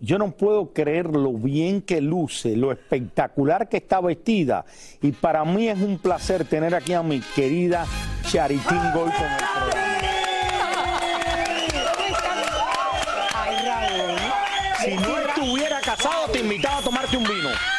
yo no puedo creer lo bien que luce, lo espectacular que está vestida. Y para mí es un placer tener aquí a mi querida Charitín Goy con el programa. Si no estuviera casado, te invitaba a tomarte un vino.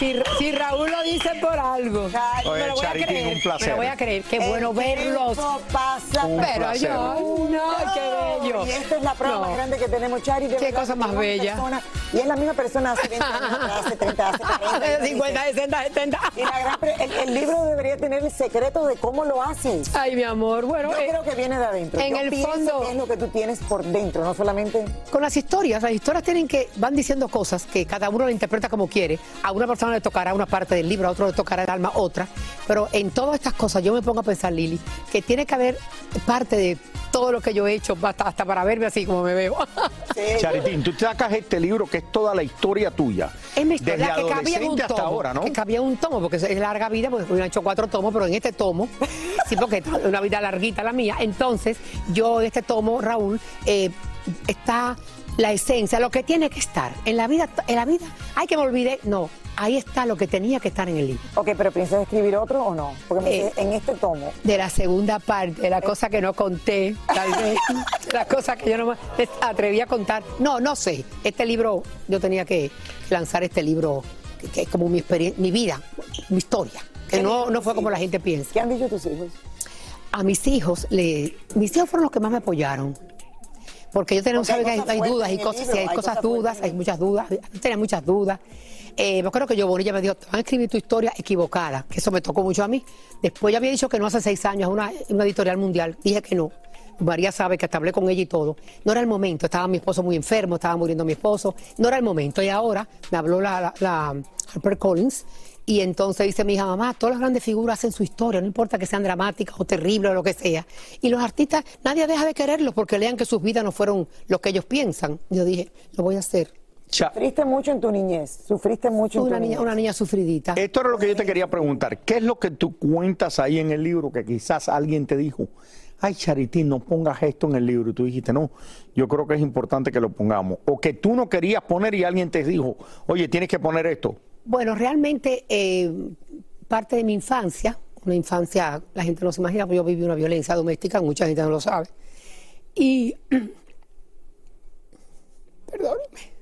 Si, si Raúl lo dice por algo. Oye, me lo voy a Charitín, creer. un placer. Me lo voy a creer. Qué bueno El verlos. pasa, Un Pero placer. yo, no, qué bello. Y esta es la prueba No. más grande que tenemos, Chari. de Qué verdad, cosa más bella. persona, y es la misma persona hace 20 años, hace 30, hace 40. 50, 60, 70. Y la gran pre- el, el libro debería tener el secreto de cómo lo haces. Ay, mi amor. Bueno, Yo eh, creo que viene de adentro. en Yo el fondo- que es lo que tú tienes por dentro, no solamente. con las historias, las historias tienen que, van diciendo cosas que cada uno la interpreta como quiere. A una persona le tocará una parte del libro, a otro le tocará el alma otra. Pero en todas estas cosas yo me pongo a pensar, Lili, que tiene que haber parte de todo lo que yo he hecho, hasta, hasta para verme así como me veo. Charitín, tú sacas este libro que es toda la historia tuya. Es mi Desde historia que cabía en un adolescente tomo. hasta ahora, ¿no? Que cabía en un tomo, porque es larga vida, porque han hecho cuatro tomos, pero en este tomo, sí, porque es una vida larguita la mía. Entonces, yo en este tomo, Raúl, eh, está la esencia, lo que tiene que estar. En la vida, en la vida, hay que me olvide, no, ahí está lo que tenía que estar en el libro. Ok, pero ¿piensas escribir otro o no? Porque me Eh, en este tomo. De la segunda parte, de la cosa que no conté, tal vez, de la cosa que yo no me atreví a contar. No, no sé. Este libro, yo tenía que lanzar este libro, que, que es como mi experiencia, mi vida, mi historia, que no, no fue como la gente piensa. ¿Qué han dicho tus hijos? A mis hijos, le, mis hijos fueron los que más me apoyaron. Porque yo tenía, Porque hay que hay, dudas y cosas, libro, sí, hay hay cosas dudas, hay muchas dudas, yo tenía muchas dudas. Eh, yo creo que yo Bonilla me dijo, te van a escribir tu historia equivocada, que eso me tocó mucho a mí. Después ya había dicho que no hace seis años, una, una editorial mundial, dije que no. María sabe que hasta hablé con ella y todo. No era el momento, estaba mi esposo muy enfermo, estaba muriendo mi esposo, no era el momento. Y ahora me habló la, la, la Harper Collins y entonces dice mi hija, mamá, todas las grandes figuras hacen su historia, no importa que sean dramáticas o terribles o lo que sea. Y los artistas, nadie deja de quererlos porque lean que sus vidas no fueron lo que ellos piensan. Yo dije, lo voy a hacer. Cha- Sufriste mucho en tu niñez. Sufriste mucho en Una tu niña, niñez. una niña sufridita. Esto era lo que yo te quería preguntar. ¿Qué es lo que tú cuentas ahí en el libro que quizás alguien te dijo? Ay, Charitín, no pongas esto en el libro. Y tú dijiste, no, yo creo que es importante que lo pongamos. O que tú no querías poner y alguien te dijo, oye, tienes que poner esto. Bueno, realmente eh, parte de mi infancia, una infancia, la gente no se imagina, porque yo viví una violencia doméstica, mucha gente no lo sabe. Y, perdóneme,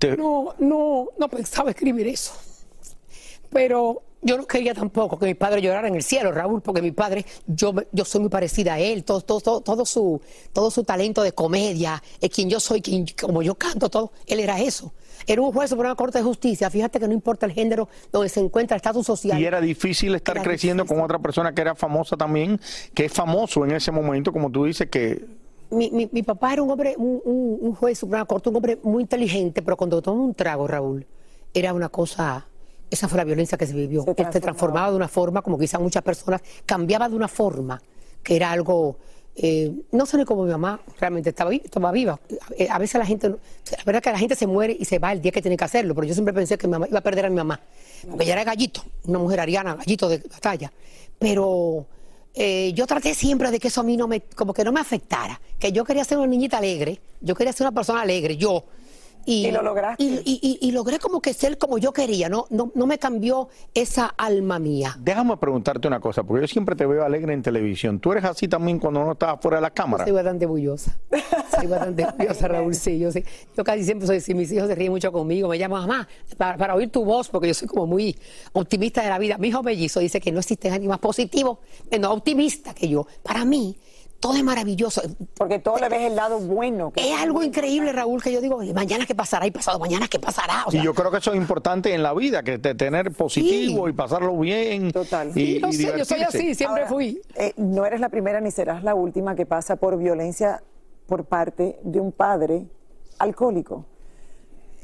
Te- no, no, no pensaba escribir eso. Pero yo no quería tampoco que mi padre llorara en el cielo, Raúl, porque mi padre, yo, yo soy muy parecida a él, todo, todo, todo, todo su, todo su talento de comedia, es quien yo soy, quien, como yo canto, todo, él era eso. Era un juez por una corte de justicia, fíjate que no importa el género donde se encuentra el estatus social. Y era difícil estar Era creciendo difícil. con otra persona que era famosa también, que es famoso en ese momento, como tú dices, que mi, mi, mi papá era un hombre, un, un, un juez de Suprema Corte, un hombre muy inteligente, pero cuando toma un trago, Raúl, era una cosa. Esa fue la violencia que se vivió. Se Él se transformaba. de una forma, como quizás muchas personas, cambiaba de una forma, que era algo. eh, no sé ni cómo mi mamá realmente estaba, vi- estaba viva. Eh, A veces la gente, la verdad que la gente se muere y se va el día que tiene que hacerlo, pero yo siempre pensé que mi mamá iba a perder a mi mamá, porque ella era gallito, una mujer ariana, gallito de batalla. Pero eh, yo traté siempre de que eso a mí no me, como que no me afectara, que yo quería ser una niñita alegre, yo quería ser una persona alegre, yo. Y lo lograste. Y, y- y- y logré como que ser como yo quería, no, no, no me cambió esa alma mía. déjame preguntarte una cosa, porque yo siempre te veo alegre en televisión. ¿Tú eres así también cuando no estás fuera de la cámara? Soy bastante bullosa. Soy bastante bullosa, Raúl. Sí, yo, sí. yo casi siempre soy así. Mis hijos se ríen mucho conmigo. Me llaman mamá para, para oír tu voz, porque yo soy como muy optimista de la vida. Mi hijo mellizo dice que no existe nadie más positivo, no optimista que yo. Para mí, todo es maravilloso. Porque todo le ves el lado bueno. que Es algo increíble, Raúl, que yo digo, mañana qué pasará y pasado mañana qué pasará. O Y yo creo que eso es importante en la vida, que te- tener positivo Sí. y pasarlo bien. Total. Y, sí, no y sé, yo soy así, siempre Ahora, fui. eh, no eres la primera ni serás la última que pasa por violencia por parte de un padre alcohólico.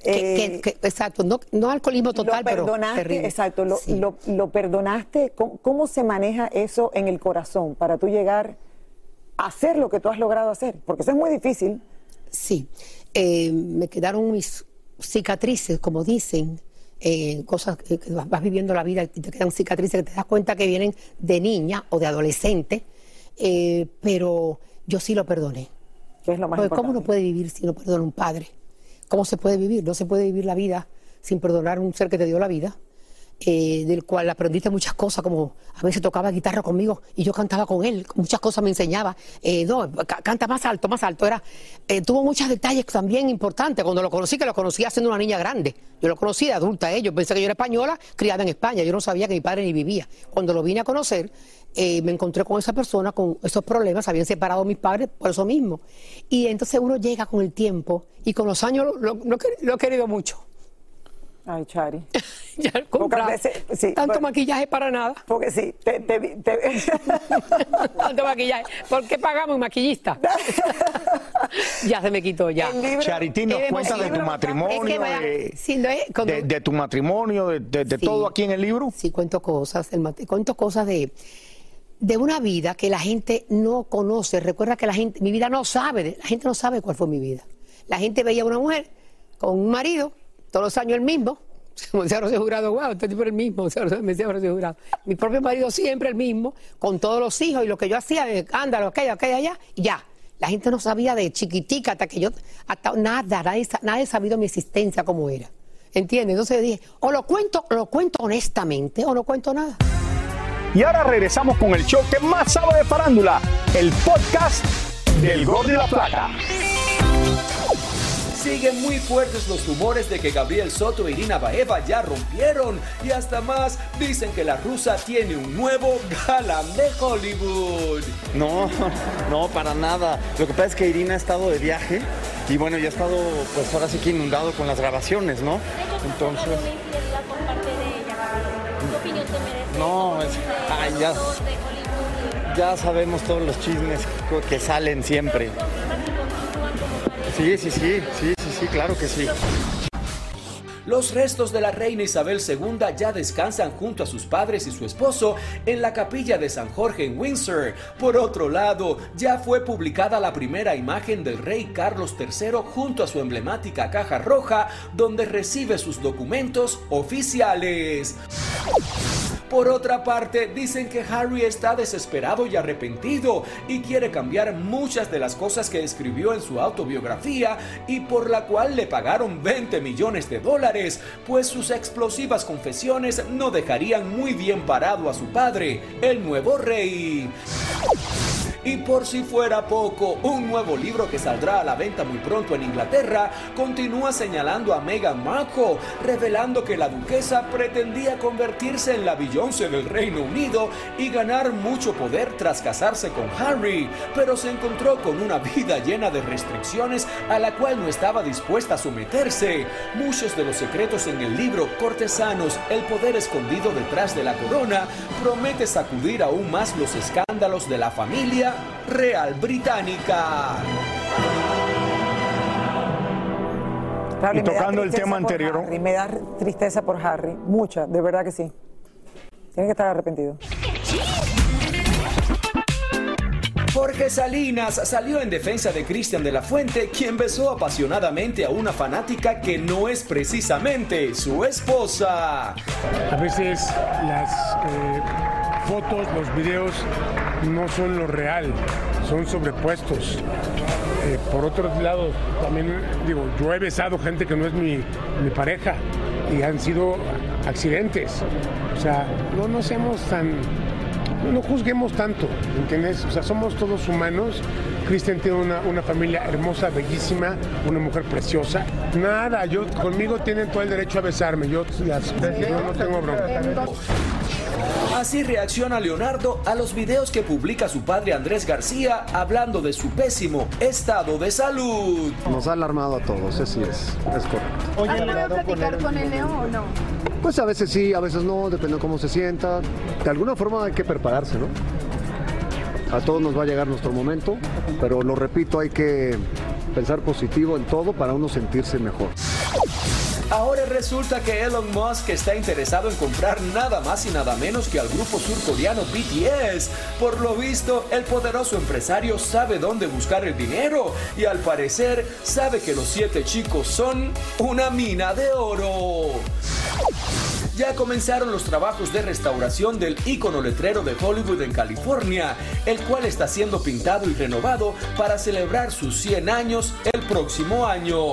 Que- Eh, que- que- exacto, no, no alcoholismo total, lo pero perdonaste, terrible. exacto, lo, Sí. lo- lo perdonaste. ¿Cómo, cómo se maneja eso en el corazón para tú llegar hacer lo que tú has logrado hacer? Porque eso es muy difícil. Sí, eh, me quedaron mis cicatrices, como dicen, eh, cosas que vas viviendo la vida y te quedan cicatrices que te das cuenta que vienen de niña o de adolescente, eh, pero yo sí lo perdoné. Que es lo más Porque ¿Cómo uno puede vivir si no perdona un padre? ¿Cómo se puede vivir? No se puede vivir la vida sin perdonar a un ser que te dio la vida, eh, del cual aprendiste muchas cosas, como a veces tocaba guitarra conmigo y yo cantaba con él, muchas cosas me enseñaba. Eh, no, ca- canta más alto, más alto. Era, eh, tuvo muchos detalles también importantes. Cuando lo conocí, que lo conocía siendo una niña grande. Yo lo conocí de adulta, eh. yo pensé que yo era española, criada en España. Yo no sabía que mi padre ni vivía. Cuando lo vine a conocer, eh, me encontré con esa persona con esos problemas, habían separado a mis padres por eso mismo. Y entonces uno llega con el tiempo y con los años lo he querido mucho. Ay, Chari. Ya he comprado veces, sí, tanto bueno. maquillaje para nada. Porque sí, te, te tanto maquillaje. ¿Por qué pagamos un maquillista? ya se me quitó ya. Charitín nos cuenta de tu matrimonio, Es que vaya, de, sí, no es- cuando- de- de tu matrimonio, de, de- de Sí. todo aquí en el libro. Sí, cuento cosas, el cuento cosas de, de una vida que la gente no conoce. Recuerda que la gente, mi vida no sabe, la gente no sabe cuál fue mi vida. La gente veía a una mujer con un marido, todos los años el mismo. Decía Rocío Jurado, wow, este tipo era el mismo, decía Rocío Jurado. Mi propio marido siempre el mismo, con todos los hijos y lo que yo hacía, eh, ándalo, aquello, aquello, allá, ya. La gente no sabía de chiquitica hasta que yo, hasta nada, nadie, nadie sabido mi existencia como era. ¿Entiendes? Entonces dije, o lo cuento, o lo cuento honestamente, o no cuento nada. Y ahora regresamos con el show que más sabe de farándula, el podcast del Gordo y la Plata. Siguen muy fuertes los rumores de que Gabriel Soto e Irina Baeva ya rompieron y hasta más dicen que la rusa tiene un nuevo galán de Hollywood. No, no, para nada. Lo que pasa es que Irina ha estado de viaje y bueno, ya ha estado pues ahora sí que inundado con las grabaciones, ¿no? Entonces... No, es- ay, ya. Ya sabemos todos los chismes que salen siempre. Sí, sí, sí, sí, sí, sí, claro que sí. Los restos de la reina Isabel II ya descansan junto a sus padres y su esposo en la capilla de San Jorge en Windsor. Por otro lado, ya fue publicada la primera imagen del rey Carlos III junto a su emblemática caja roja donde recibe sus documentos oficiales. Por otra parte, dicen que Harry está desesperado y arrepentido y quiere cambiar muchas de las cosas que escribió en su autobiografía y por la cual le pagaron 20 millones de dólares, pues sus explosivas confesiones no dejarían muy bien parado a su padre, el nuevo rey. Y por si fuera poco, un nuevo libro que saldrá a la venta muy pronto en Inglaterra continúa señalando a Meghan Markle, revelando que la duquesa pretendía convertirse en la Beyoncé del Reino Unido y ganar mucho poder tras casarse con Harry, pero se encontró con una vida llena de restricciones a la cual no estaba dispuesta a someterse. Muchos de los secretos en el libro Cortesanos, el poder escondido detrás de la corona, promete sacudir aún más los escándalos de la familia real británica. Y tocando el tema anterior. Harry, me da tristeza por Harry, mucha, de verdad que sí. Tiene que estar arrepentido. Jorge Salinas salió en defensa de Cristian de la Fuente, quien besó apasionadamente a una fanática que no es precisamente su esposa. A veces las eh, fotos, los videos no son lo real, son sobrepuestos. Eh, por otro lado, también digo, yo he besado gente que no es mi, mi pareja y han sido accidentes. O sea, no, no seamos tan no juzguemos tanto, ¿entiendes? O sea, somos todos humanos. Cristian tiene una, una, familia hermosa, bellísima, una mujer preciosa. Nada, yo conmigo tienen todo el derecho a besarme. Yo, las, yo no tengo bronca. Así reacciona Leonardo a los videos que publica su padre Andrés García hablando de su pésimo estado de salud. Nos ha alarmado a todos, así es, es correcto. ¿Has podido platicar con el león o no? Pues a veces sí, a veces no, depende de cómo se sienta. De alguna forma hay que prepararse, ¿no? A todos nos va a llegar nuestro momento, pero lo repito, hay que pensar positivo en todo para uno sentirse mejor. Ahora resulta que Elon Musk está interesado en comprar nada más y nada menos que al grupo surcoreano BTS. Por lo visto, el poderoso empresario sabe dónde buscar el dinero y al parecer sabe que los siete chicos son una mina de oro. Ya comenzaron los trabajos de restauración del ícono letrero de Hollywood en California, el cual está siendo pintado y renovado para celebrar sus 100 años el próximo año.